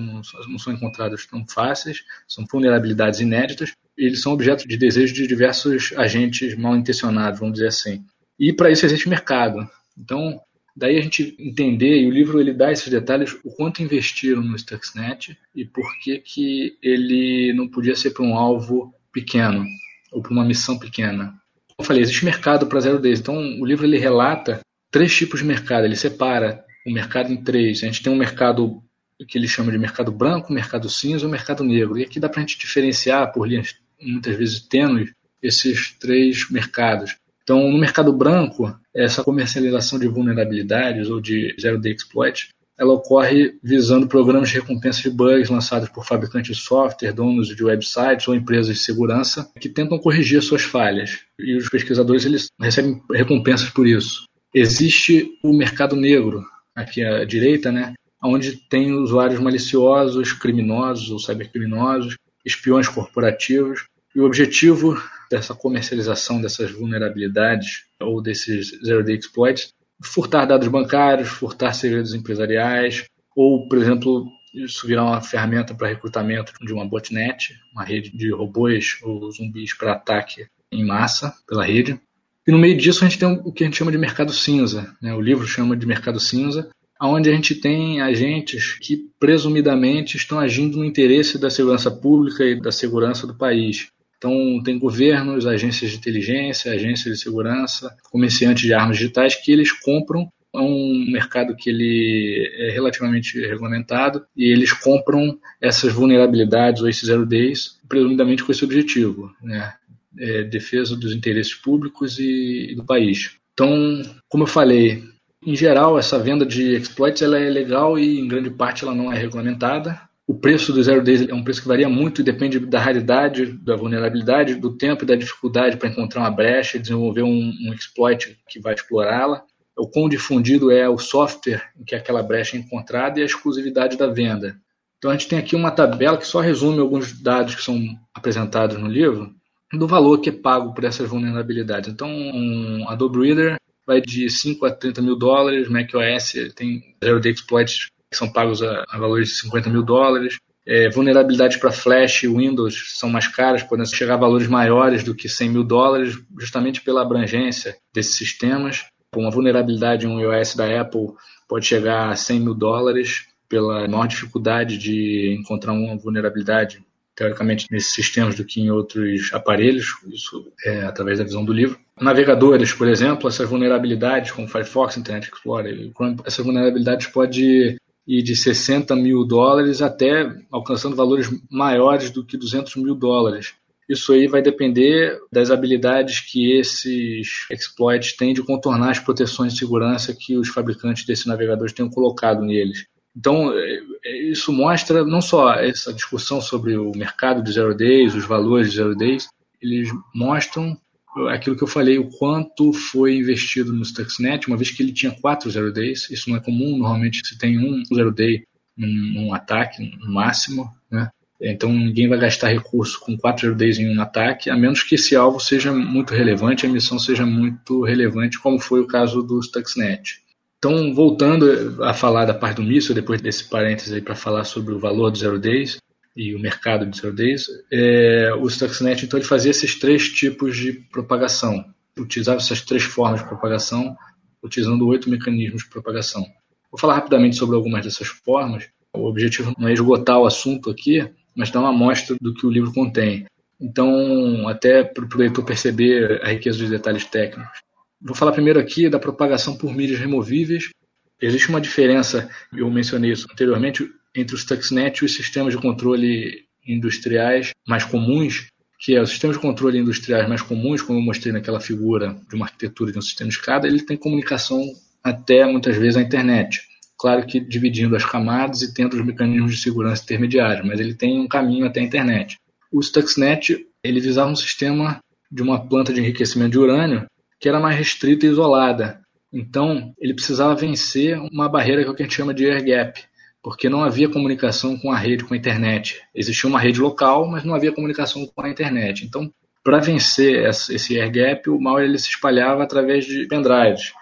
não são encontrados tão fáceis, são vulnerabilidades inéditas, e eles são objeto de desejo de diversos agentes mal intencionados, vamos dizer assim. E para isso existe mercado. Então, Daí a gente entender, e o livro ele dá esses detalhes, o quanto investiram no Stuxnet e por que, que ele não podia ser para um alvo pequeno, ou para uma missão pequena. Como eu falei, existe mercado para zero days. Então o livro ele relata três tipos de mercado, ele separa o mercado em três. A gente tem um mercado que ele chama de mercado branco, mercado cinza ou mercado negro. E aqui dá para a gente diferenciar por linhas muitas vezes tênues esses três mercados. Então, no mercado branco, essa comercialização de vulnerabilidades ou de zero-day exploit, ela ocorre visando programas de recompensa de bugs lançados por fabricantes de software, donos de websites ou empresas de segurança que tentam corrigir suas falhas. E os pesquisadores eles recebem recompensas por isso. Existe o mercado negro, aqui à direita, né, onde tem usuários maliciosos, criminosos ou cybercriminosos, espiões corporativos. E o objetivo dessa comercialização dessas vulnerabilidades ou desses zero-day exploits, furtar dados bancários, furtar segredos empresariais, ou, por exemplo, isso virar uma ferramenta para recrutamento de uma botnet, uma rede de robôs ou zumbis para ataque em massa pela rede. E no meio disso a gente tem o que a gente chama de mercado cinza. Né? O livro chama de mercado cinza, onde a gente tem agentes que presumidamente estão agindo no interesse da segurança pública e da segurança do país. Então, tem governos, agências de inteligência, agências de segurança, comerciantes de armas digitais que eles compram é um mercado que ele é relativamente regulamentado e eles compram essas vulnerabilidades ou esses zero days presumidamente com esse objetivo, né? É, defesa dos interesses públicos e, e do país. Então, como eu falei, em geral, essa venda de exploits ela é legal e, em grande parte, ela não é regulamentada. O preço do zero days é um preço que varia muito e depende da raridade, da vulnerabilidade, do tempo e da dificuldade para encontrar uma brecha e desenvolver um, um exploit que vai explorá-la o quão difundido é o software em que aquela brecha é encontrada e a exclusividade da venda. Então a gente tem aqui uma tabela que só resume alguns dados que são apresentados no livro do valor que é pago por essas vulnerabilidades. Então um Adobe Reader vai de 5 a 30 mil dólares, macOS tem zero day exploits que são pagos a, a valores de 50 mil dólares. É, vulnerabilidades para Flash e Windows são mais caras, podem chegar a valores maiores do que 100 mil dólares, justamente pela abrangência desses sistemas uma vulnerabilidade em um iOS da Apple pode chegar a 100 mil dólares pela maior dificuldade de encontrar uma vulnerabilidade, teoricamente, nesses sistemas do que em outros aparelhos, isso é através da visão do livro. Navegadores, por exemplo, essas vulnerabilidades, como Firefox, Internet Explorer, essas vulnerabilidades podem ir de 60 mil dólares até alcançando valores maiores do que 200 mil dólares. Isso aí vai depender das habilidades que esses exploits têm de contornar as proteções de segurança que os fabricantes desses navegadores tenham colocado neles. Então, é, é, isso mostra não só essa discussão sobre o mercado de zero days, os valores de zero days, eles mostram aquilo que eu falei, o quanto foi investido no Stuxnet, uma vez que ele tinha quatro zero days, isso não é comum, normalmente se tem um zero day num, num ataque, no máximo, né? Então ninguém vai gastar recurso com 4 days em um ataque, a menos que esse alvo seja muito relevante, a missão seja muito relevante, como foi o caso do Stuxnet. Então, voltando a falar da parte do míssil, depois desse parênteses aí para falar sobre o valor do Zero Days e o mercado de Zero Days, é, o Stuxnet então ele fazia esses três tipos de propagação, utilizava essas três formas de propagação, utilizando oito mecanismos de propagação. Vou falar rapidamente sobre algumas dessas formas. O objetivo não é esgotar o assunto aqui, mas dá uma amostra do que o livro contém. Então, até para o leitor perceber a riqueza dos detalhes técnicos. Vou falar primeiro aqui da propagação por mídias removíveis. Existe uma diferença, eu mencionei isso anteriormente, entre os Stuxnet e os sistemas de controle industriais mais comuns, que é os sistemas de controle industriais mais comuns, como eu mostrei naquela figura de uma arquitetura de um sistema de escada, ele tem comunicação até muitas vezes à internet. Claro que dividindo as camadas e tendo os mecanismos de segurança intermediários, mas ele tem um caminho até a internet. O Stuxnet ele visava um sistema de uma planta de enriquecimento de urânio que era mais restrita e isolada. Então, ele precisava vencer uma barreira que, é o que a gente chama de air gap, porque não havia comunicação com a rede, com a internet. Existia uma rede local, mas não havia comunicação com a internet. Então, para vencer esse air gap, o mal ele se espalhava através de pendrives.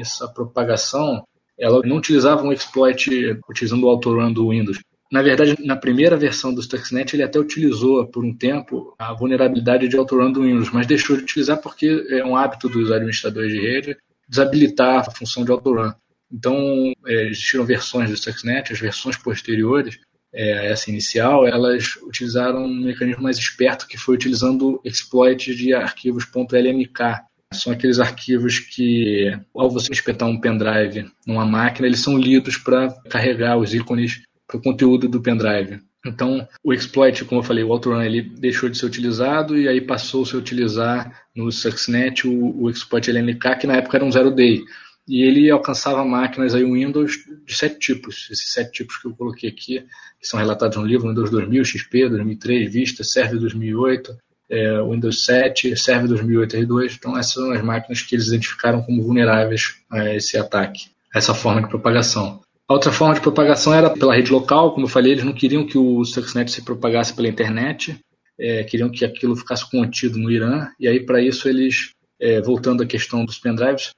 Essa propagação ela não utilizava um exploit utilizando o autorun do Windows. Na verdade, na primeira versão do Stuxnet, ele até utilizou por um tempo a vulnerabilidade de autorun do Windows, mas deixou de utilizar porque é um hábito dos administradores de rede desabilitar a função de autorun. Então, é, existiram versões do Stuxnet, as versões posteriores, é, essa inicial, elas utilizaram um mecanismo mais esperto que foi utilizando exploits de arquivos .lmk, são aqueles arquivos que, ao você espetar um pendrive numa máquina, eles são lidos para carregar os ícones para o conteúdo do pendrive. Então, o exploit, como eu falei, o autorun, ele deixou de ser utilizado e aí passou a se utilizar no Stuxnet o, o exploit LNK, que na época era um zero day. E ele alcançava máquinas aí Windows de sete tipos. Esses sete tipos que eu coloquei aqui, que são relatados no livro, Windows 2000, XP, 2003, Vista, Server 2008, é, Windows 7, Server 2008 R2. Então, essas são as máquinas que eles identificaram como vulneráveis a esse ataque, a essa forma de propagação. A outra forma de propagação era pela rede local, como eu falei, eles não queriam que o Stuxnet se propagasse pela internet, é, queriam que aquilo ficasse contido no Irã, e aí para isso eles é, voltando à questão dos pendrives,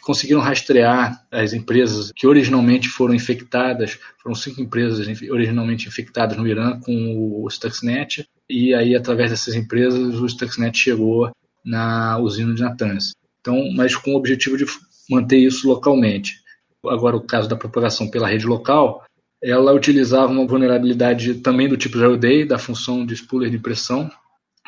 conseguiram rastrear as empresas que originalmente foram infectadas, foram cinco empresas originalmente infectadas no Irã com o Stuxnet, e aí através dessas empresas o Stuxnet chegou na usina de Natanz. Então, mas com o objetivo de manter isso localmente. Agora, o caso da propagação pela rede local, ela utilizava uma vulnerabilidade também do tipo zero day, da função de spooler de impressão,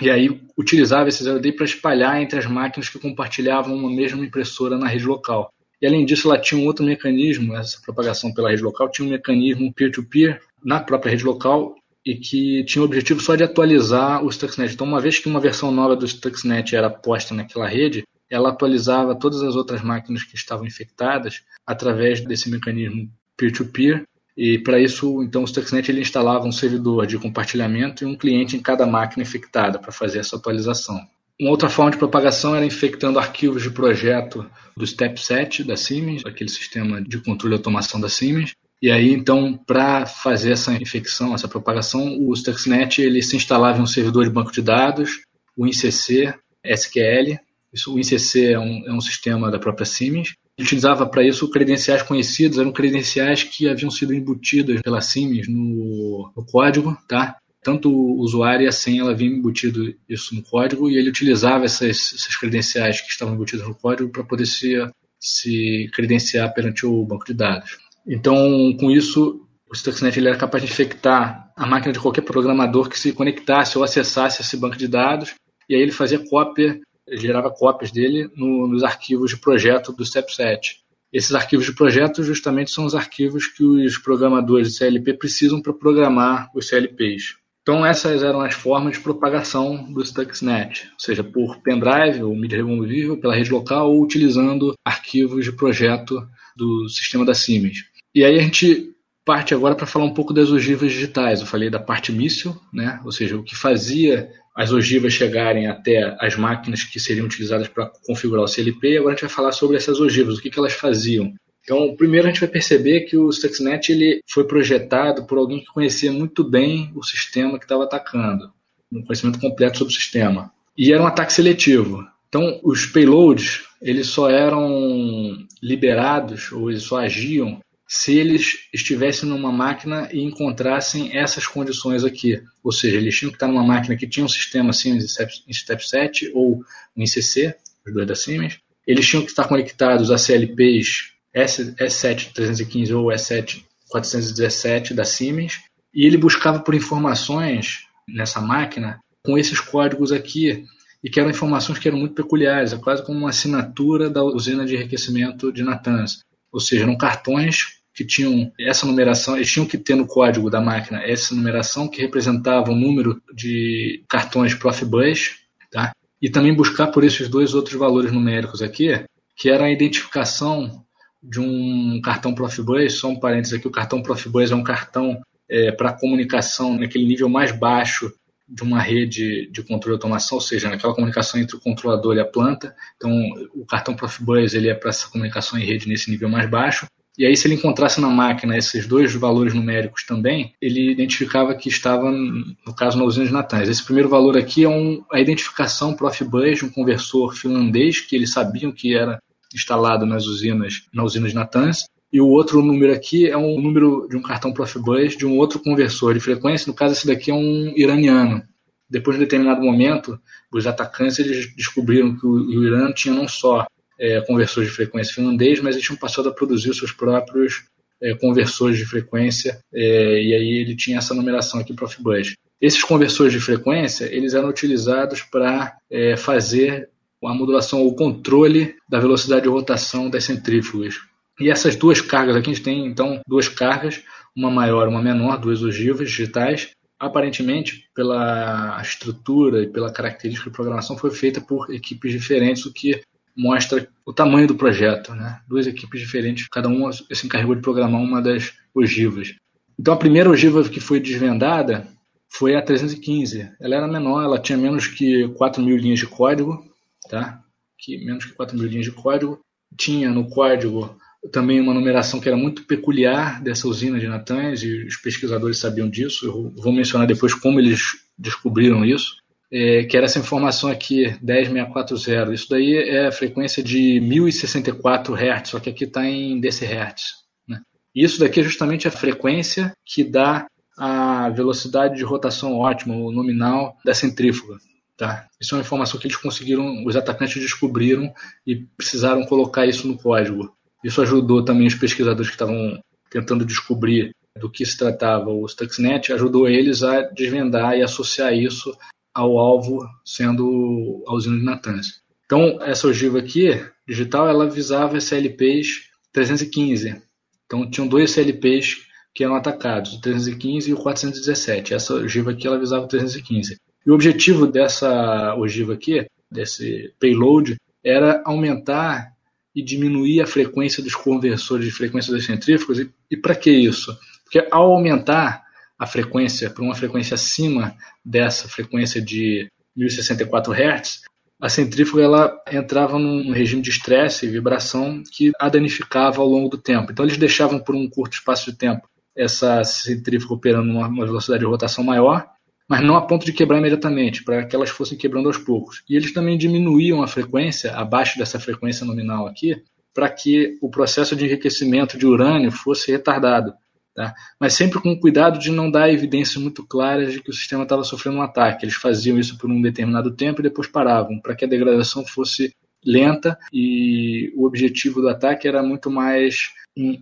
e aí utilizava esse zero day para espalhar entre as máquinas que compartilhavam uma mesma impressora na rede local. E além disso, ela tinha um outro mecanismo, essa propagação pela rede local tinha um mecanismo peer-to-peer -peer na própria rede local e que tinha o objetivo só de atualizar o Stuxnet. Então, uma vez que uma versão nova do Stuxnet era posta naquela rede, ela atualizava todas as outras máquinas que estavam infectadas através desse mecanismo peer-to-peer. -peer, e para isso, então, o Stuxnet ele instalava um servidor de compartilhamento e um cliente em cada máquina infectada para fazer essa atualização. Uma outra forma de propagação era infectando arquivos de projeto do StepSet da Siemens, aquele sistema de controle e automação da Siemens. E aí, então, para fazer essa infecção, essa propagação, o Stuxnet ele se instalava em um servidor de banco de dados, o INCC, SQL, isso, o ICC é um, é um sistema da própria Siemens. Utilizava para isso credenciais conhecidos, eram credenciais que haviam sido embutidas pela Siemens no, no código, tá? Tanto o usuário e a senha ela vinha embutido isso no código e ele utilizava essas, essas credenciais que estavam embutidas no código para poder se, se credenciar perante o banco de dados. Então, com isso, o Stuxnet ele era capaz de infectar a máquina de qualquer programador que se conectasse ou acessasse esse banco de dados, e aí ele fazia cópia gerava cópias dele no, nos arquivos de projeto do StepSet. Esses arquivos de projeto justamente são os arquivos que os programadores de CLP precisam para programar os CLPs. Então essas eram as formas de propagação do Stuxnet, ou seja, por pendrive ou mídia removível, pela rede local ou utilizando arquivos de projeto do sistema da Siemens. E aí a gente parte agora para falar um pouco das ogivas digitais. Eu falei da parte míssil, né? ou seja, o que fazia as ogivas chegarem até as máquinas que seriam utilizadas para configurar o CLP. E agora a gente vai falar sobre essas ogivas, o que, que elas faziam. Então, primeiro a gente vai perceber que o Stuxnet ele foi projetado por alguém que conhecia muito bem o sistema que estava atacando, um conhecimento completo sobre o sistema. E era um ataque seletivo. Então, os payloads eles só eram liberados ou eles só agiam se eles estivessem numa máquina e encontrassem essas condições aqui. Ou seja, eles tinham que estar numa máquina que tinha um sistema Siemens em Step 7 ou um ICC, os dois da Siemens. Eles tinham que estar conectados a CLPs S7315 ou S7417 da Siemens. E ele buscava por informações nessa máquina com esses códigos aqui, e que eram informações que eram muito peculiares, é quase como uma assinatura da usina de enriquecimento de Natanz. Ou seja, eram cartões que tinham essa numeração, eles tinham que ter no código da máquina essa numeração que representava o número de cartões Profibus, tá? E também buscar por esses dois outros valores numéricos aqui, que era a identificação de um cartão Profibus, só um parênteses aqui, o cartão Profibus é um cartão é, para comunicação naquele nível mais baixo de uma rede de controle de automação, ou seja, naquela comunicação entre o controlador e a planta. Então, o cartão Profibus ele é para essa comunicação em rede nesse nível mais baixo. E aí, se ele encontrasse na máquina esses dois valores numéricos também, ele identificava que estava, no caso, na usina de Natanz. Esse primeiro valor aqui é um, a identificação Profibus de um conversor finlandês que eles sabiam que era instalado nas usinas, na usina de Natanz. E o outro número aqui é um número de um cartão Profibus de um outro conversor de frequência. No caso, esse daqui é um iraniano. Depois de um determinado momento, os atacantes eles descobriram que o Irã tinha não só é, conversores de frequência finlandês, mas eles tinham passado a produzir os seus próprios é, conversores de frequência, é, e aí ele tinha essa numeração aqui Profibus. Esses conversores de frequência, eles eram utilizados para é, fazer a modulação ou controle da velocidade de rotação das centrífugas. E essas duas cargas aqui, a gente tem então duas cargas, uma maior uma menor, duas ogivas digitais. Aparentemente, pela estrutura e pela característica de programação, foi feita por equipes diferentes, o que mostra o tamanho do projeto. Né? Duas equipes diferentes, cada uma se encarregou de programar uma das ogivas. Então a primeira ogiva que foi desvendada foi a 315. Ela era menor, ela tinha menos que 4 mil linhas de código, tá? que menos que 4 mil linhas de código. Tinha no código também uma numeração que era muito peculiar dessa usina de Natanz, e os pesquisadores sabiam disso. Eu vou mencionar depois como eles descobriram isso. É, que era essa informação aqui, 10640. Isso daí é a frequência de 1064 Hz, só que aqui está em decihertz. Né? Isso daqui é justamente a frequência que dá a velocidade de rotação ótima, o nominal da centrífuga. Tá? Isso é uma informação que eles conseguiram, os atacantes descobriram e precisaram colocar isso no código. Isso ajudou também os pesquisadores que estavam tentando descobrir do que se tratava o Stuxnet, ajudou eles a desvendar e associar isso ao alvo sendo a usina de Natanz. Então, essa ogiva aqui, digital, ela visava SLPs 315. Então, tinham dois SLPs que eram atacados, o 315 e o 417. Essa ogiva aqui, ela visava o 315. E o objetivo dessa ogiva aqui, desse payload, era aumentar e diminuir a frequência dos conversores de frequência das centrífugas. E, e para que isso? Porque ao aumentar a frequência para uma frequência acima dessa frequência de 1064 Hz, a centrífuga ela entrava num regime de estresse e vibração que a danificava ao longo do tempo. Então eles deixavam por um curto espaço de tempo essa centrífuga operando numa velocidade de rotação maior, mas não a ponto de quebrar imediatamente, para que elas fossem quebrando aos poucos. E eles também diminuíam a frequência, abaixo dessa frequência nominal aqui, para que o processo de enriquecimento de urânio fosse retardado. Tá? Mas sempre com cuidado de não dar evidências muito claras de que o sistema estava sofrendo um ataque. Eles faziam isso por um determinado tempo e depois paravam, para que a degradação fosse lenta e o objetivo do ataque era muito mais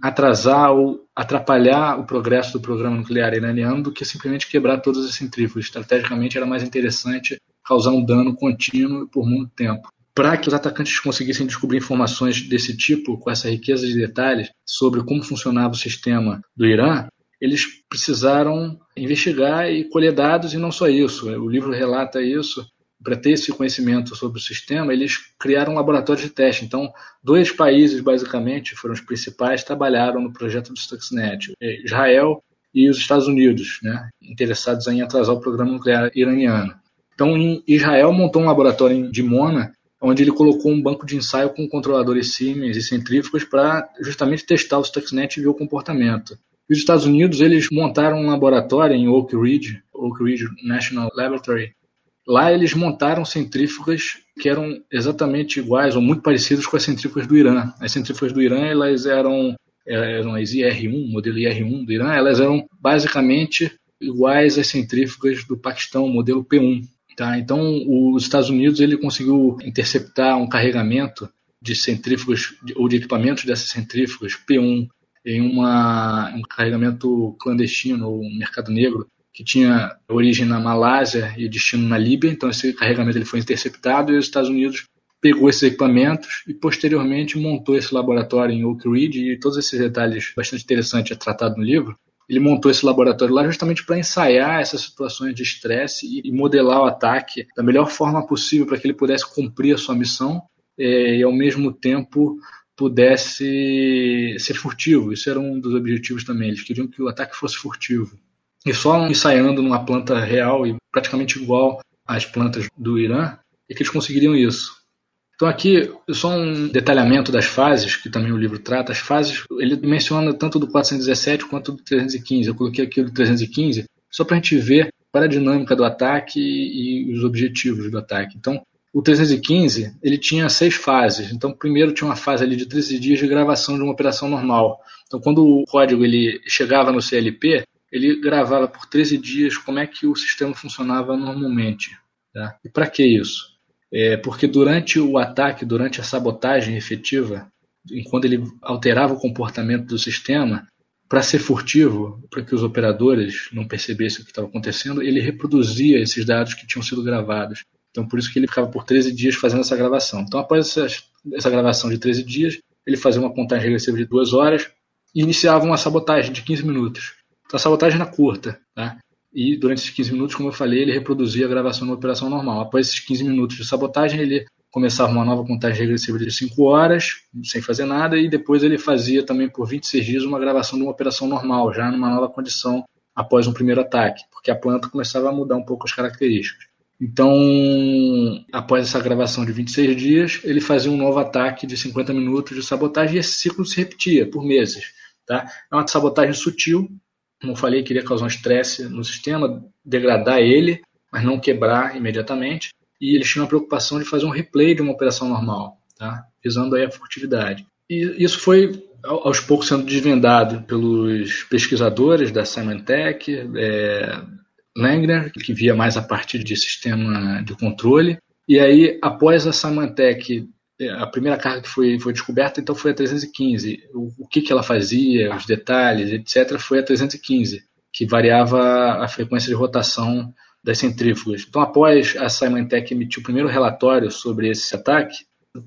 atrasar ou atrapalhar o progresso do programa nuclear iraniano do que simplesmente quebrar todas as centrífugas. Estrategicamente era mais interessante causar um dano contínuo por muito tempo para que os atacantes conseguissem descobrir informações desse tipo, com essa riqueza de detalhes sobre como funcionava o sistema do Irã, eles precisaram investigar e colher dados, e não só isso. O livro relata isso. Para ter esse conhecimento sobre o sistema, eles criaram um laboratório de teste. Então, dois países, basicamente, foram os principais, trabalharam no projeto do Stuxnet: Israel e os Estados Unidos, né, interessados em atrasar o programa nuclear iraniano. Então, Israel montou um laboratório em Dimona onde ele colocou um banco de ensaio com controladores Siemens e centrífugos para justamente testar o Stuxnet e ver o comportamento. Os Estados Unidos eles montaram um laboratório em Oak Ridge, Oak Ridge National Laboratory. Lá eles montaram centrífugas que eram exatamente iguais ou muito parecidas com as centrífugas do Irã. As centrífugas do Irã elas eram, eram as IR-1, modelo IR-1 do Irã, elas eram basicamente iguais às centrífugas do Paquistão, modelo P1. Tá? Então, os Estados Unidos ele conseguiu interceptar um carregamento de centrífugas ou de equipamentos dessas centrífugas P1 em uma, um carregamento clandestino ou um mercado negro que tinha origem na Malásia e destino na Líbia. Então, esse carregamento ele foi interceptado e os Estados Unidos pegou esses equipamentos e posteriormente montou esse laboratório em Oak Ridge e todos esses detalhes bastante interessantes é tratado no livro ele montou esse laboratório lá justamente para ensaiar essas situações de estresse e modelar o ataque da melhor forma possível para que ele pudesse cumprir a sua missão é, e ao mesmo tempo pudesse ser furtivo. Isso era um dos objetivos também. Eles queriam que o ataque fosse furtivo. E só ensaiando numa planta real e praticamente igual às plantas do Irã é que eles conseguiriam isso. Então aqui só um detalhamento das fases, que também o livro trata. As fases, ele menciona tanto do 417 quanto do 315. Eu coloquei aqui o do 315 só para a gente ver para a dinâmica do ataque e, os objetivos do ataque. Então, o 315 ele tinha seis fases. Então, primeiro tinha uma fase ali de 13 dias de gravação de uma operação normal. Então, quando o código ele chegava no CLP, ele gravava por 13 dias como é que o sistema funcionava normalmente. Tá? E para que isso? É, porque durante o ataque, durante a sabotagem efetiva, enquanto ele alterava o comportamento do sistema, para ser furtivo, para que os operadores não percebessem o que estava acontecendo, ele reproduzia esses dados que tinham sido gravados. Então, por isso que ele ficava por 13 dias fazendo essa gravação. Então, após essa, essa gravação de 13 dias, ele fazia uma contagem regressiva de duas horas e iniciava uma sabotagem de 15 minutos. Então, a sabotagem era curta. Tá? E durante esses 15 minutos, como eu falei, ele reproduzia a gravação na operação normal. Após esses 15 minutos de sabotagem, ele começava uma nova contagem regressiva de 5 horas, sem fazer nada, e depois ele fazia também por 26 dias uma gravação de uma operação normal, já numa nova condição após um primeiro ataque, porque a planta começava a mudar um pouco as características. Então, após essa gravação de 26 dias, ele fazia um novo ataque de 50 minutos de sabotagem e esse ciclo se repetia por meses. Tá? É uma sabotagem sutil, como eu falei, queria causar um estresse no sistema, degradar ele, mas não quebrar imediatamente. E eles tinham a preocupação de fazer um replay de uma operação normal, tá? visando aí a furtividade. E isso foi aos poucos sendo desvendado pelos pesquisadores da Symantec, é, Langner, que via mais a partir de sistema de controle. E aí, após a Symantec, a primeira carga que foi, foi descoberta, então foi a 315. O, o que, que ela fazia, os detalhes, etc., foi a 315, que variava a frequência de rotação das centrífugas. Então, após a Symantec emitir o primeiro relatório sobre esse ataque,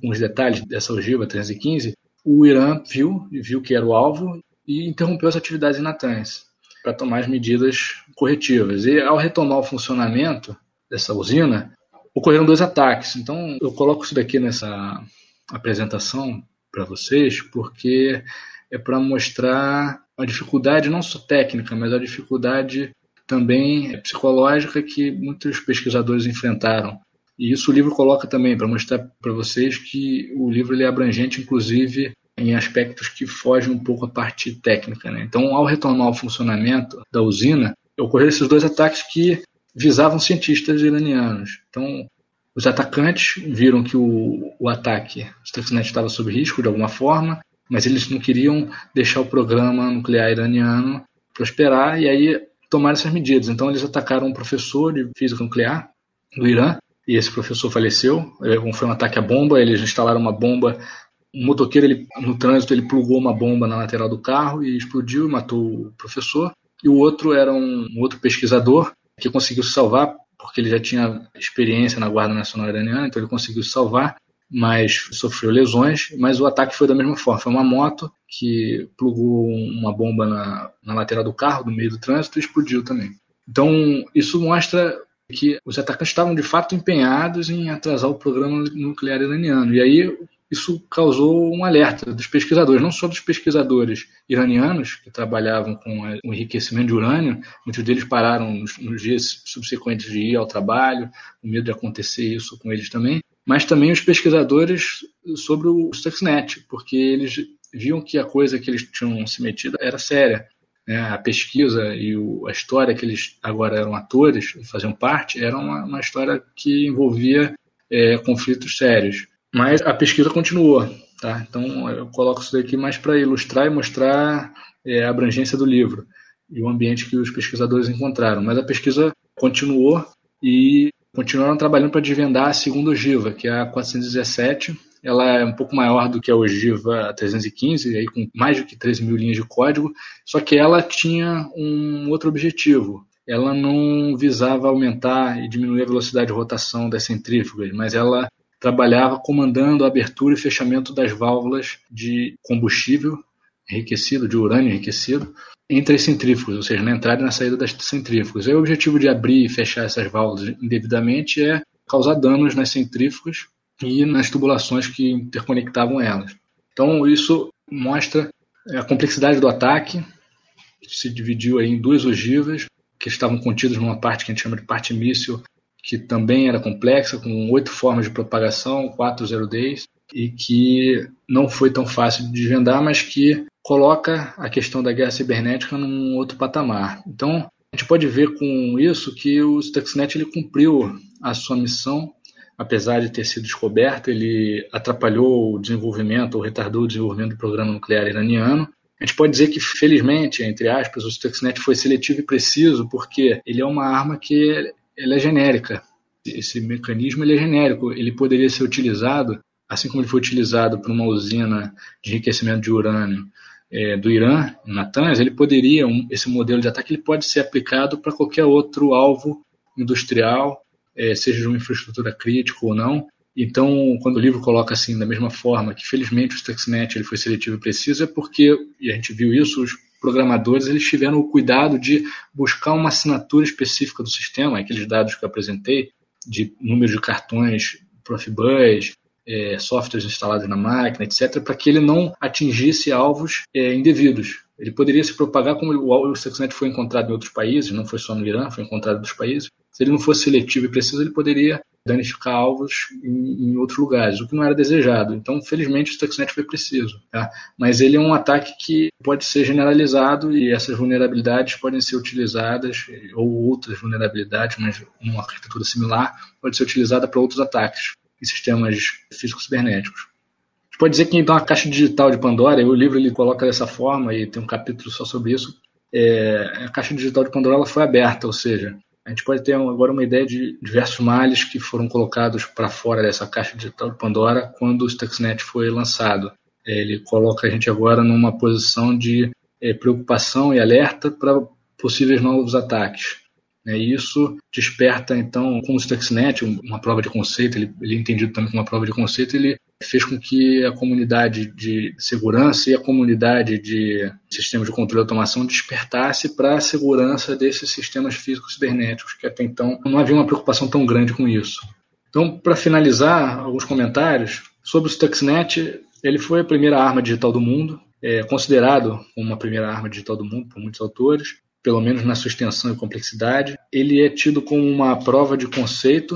com os detalhes dessa ogiva 315, o Irã viu, viu que era o alvo e interrompeu as atividades em Natanz para tomar as medidas corretivas. E ao retomar o funcionamento dessa usina, ocorreram dois ataques. Então eu coloco isso daqui nessa apresentação para vocês porque é para mostrar a dificuldade não só técnica, mas a dificuldade também psicológica que muitos pesquisadores enfrentaram e isso o livro coloca também para mostrar para vocês que o livro ele é abrangente, inclusive em aspectos que fogem um pouco a parte técnica. Né? Então, ao retomar o funcionamento da usina, ocorreram esses dois ataques que visavam cientistas iranianos. Então, os atacantes viram que o, o ataque Stuxnet estava sob risco de alguma forma, mas eles não queriam deixar o programa nuclear iraniano prosperar e aí tomaram essas medidas. Então, eles atacaram um professor de física nuclear do Irã e esse professor faleceu. É, foi um ataque à bomba, eles instalaram uma bomba. Um motoqueiro, ele, no trânsito, ele plugou uma bomba na lateral do carro e explodiu e matou o professor. E o outro era um, um outro pesquisador que conseguiu se salvar porque ele já tinha experiência na Guarda Nacional Iraniana, então ele conseguiu se salvar, mas sofreu lesões. Mas o ataque foi da mesma forma: foi uma moto que plugou uma bomba na, na lateral do carro, no meio do trânsito, e explodiu também. Então, isso mostra que os atacantes estavam de fato empenhados em atrasar o programa nuclear iraniano. E aí isso causou um alerta dos pesquisadores, não só dos pesquisadores iranianos que trabalhavam com o enriquecimento de urânio, muitos deles pararam nos, nos dias subsequentes de ir ao trabalho, com medo de acontecer isso com eles também, mas também os pesquisadores sobre o Stuxnet, porque eles viam que a coisa que eles tinham se metido era séria né, a pesquisa e a história que eles agora eram atores faziam parte era uma, uma história que envolvia é, conflitos sérios. Mas a pesquisa continuou. Tá? Então eu coloco isso daqui mais para ilustrar e mostrar é, a abrangência do livro e o ambiente que os pesquisadores encontraram. Mas a pesquisa continuou e continuaram trabalhando para desvendar a segunda ogiva, que é a 417, ela é um pouco maior do que a ogiva 315, aí com mais do que 13 mil linhas de código, só que ela tinha um outro objetivo. Ela não visava aumentar e diminuir a velocidade de rotação das centrífugas, mas ela trabalhava comandando a abertura e fechamento das válvulas de combustível enriquecido, de urânio enriquecido, entre as centrífugas, ou seja, na entrada e na saída das centrífugas. Aí o objetivo de abrir e fechar essas válvulas indevidamente é causar danos nas centrífugas e nas tubulações que interconectavam elas. Então isso mostra a complexidade do ataque, que se dividiu em duas ogivas, que estavam contidas numa parte que a gente chama de parte míssil, que também era complexa, com oito formas de propagação, quatro zero days, e que não foi tão fácil de desvendar, mas que coloca a questão da guerra cibernética num outro patamar. Então, a gente pode ver com isso que o Stuxnet ele cumpriu a sua missão apesar de ter sido descoberto, ele atrapalhou o desenvolvimento ou retardou o desenvolvimento do programa nuclear iraniano. A gente pode dizer que, felizmente, entre aspas, o Stuxnet foi seletivo e preciso porque ele é uma arma que ele é genérica. Esse mecanismo ele é genérico. Ele poderia ser utilizado, assim como ele foi utilizado para uma usina de enriquecimento de urânio é, do Irã, em Natanz, ele poderia, um, esse modelo de ataque ele pode ser aplicado para qualquer outro alvo industrial é, seja de uma infraestrutura crítica ou não. Então, quando o livro coloca assim, da mesma forma, que felizmente o Stuxnet ele foi seletivo e preciso, é porque, e a gente viu isso, os programadores eles tiveram o cuidado de buscar uma assinatura específica do sistema, aqueles dados que eu apresentei, de número de cartões Profibus, é, softwares instalados na máquina, etc., para que ele não atingisse alvos é, indevidos. Ele poderia se propagar como o, o Stuxnet foi encontrado em outros países, não foi só no Irã, foi encontrado em outros países. Se ele não fosse seletivo e preciso, ele poderia danificar alvos em, em, outros lugares, o que não era desejado. Então, felizmente, o Stuxnet foi preciso. Tá? Mas ele é um ataque que pode ser generalizado e essas vulnerabilidades podem ser utilizadas, ou outras vulnerabilidades, mas uma arquitetura similar, pode ser utilizada para outros ataques em sistemas físicos cibernéticos. A gente pode dizer que então a caixa digital de Pandora, o livro ele coloca dessa forma e tem um capítulo só sobre isso, é, a caixa digital de Pandora foi aberta, ou seja, a gente pode ter agora uma ideia de diversos males que foram colocados para fora dessa caixa digital de Pandora quando o Stuxnet foi lançado. Ele coloca a gente agora numa posição de é, preocupação e alerta para possíveis novos ataques. É, isso desperta, então, com o Stuxnet, uma prova de conceito, ele, ele é entendido também como uma prova de conceito, ele fez com que a comunidade de segurança e a comunidade de sistemas de controle e automação despertasse para a segurança desses sistemas físicos cibernéticos, que até então não havia uma preocupação tão grande com isso. Então, para finalizar, alguns comentários sobre o Stuxnet. Ele foi a primeira arma digital do mundo, é considerado como a primeira arma digital do mundo por muitos autores pelo menos na sua extensão e complexidade. Ele é tido como uma prova de conceito.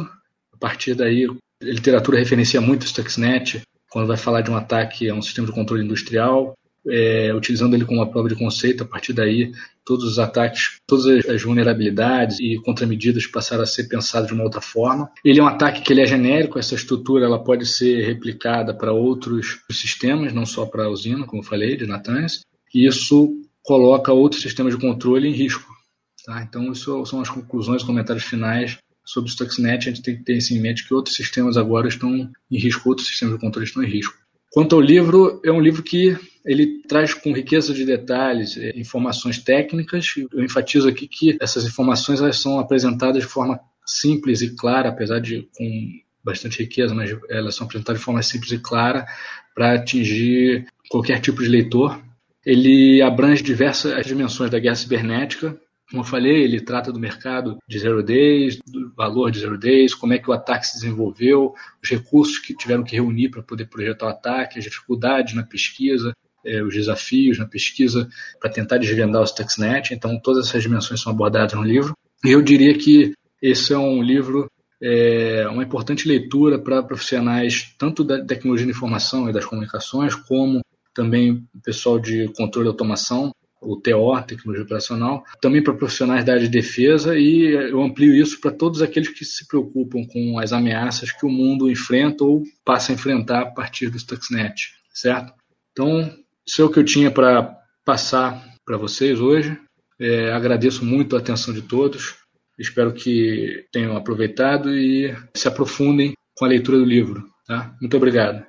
A partir daí, a literatura referencia muito o Stuxnet quando vai falar de um ataque a um sistema de controle industrial, é, utilizando ele como uma prova de conceito. A partir daí, todos os ataques, todas as vulnerabilidades e contramedidas passaram a ser pensados de uma outra forma. Ele é um ataque que ele é genérico, essa estrutura ela pode ser replicada para outros sistemas, não só para a usina, como eu falei, de Natanz. E isso coloca outros sistemas de controle em risco. Tá? Então, isso são as conclusões, comentários finais sobre o Stuxnet. A gente tem que ter isso em mente que outros sistemas agora estão em risco, outros sistemas de controle estão em risco. Quanto ao livro, é um livro que ele traz com riqueza de detalhes, é, informações técnicas. Eu enfatizo aqui que essas informações elas são apresentadas de forma simples e clara, apesar de com bastante riqueza, mas elas são apresentadas de forma simples e clara para atingir qualquer tipo de leitor. Ele abrange diversas dimensões da guerra cibernética. Como eu falei, ele trata do mercado de zero days, do valor de zero days, como é que o ataque se desenvolveu, os recursos que tiveram que reunir para poder projetar o ataque, as dificuldades na pesquisa, eh, os desafios na pesquisa para tentar desvendar o Stuxnet. Então, todas essas dimensões são abordadas no livro. E eu diria que esse é um livro é uma importante leitura para profissionais tanto da tecnologia de informação e das comunicações, como também pessoal de controle e automação, o TO, tecnologia operacional, também para profissionais da área de defesa e eu amplio isso para todos aqueles que se preocupam com as ameaças que o mundo enfrenta ou passa a enfrentar a partir do Stuxnet, certo? Então, isso é o que eu tinha para passar para vocês hoje. É, agradeço muito a atenção de todos. Espero que tenham aproveitado e se aprofundem com a leitura do livro. Tá? Muito obrigado.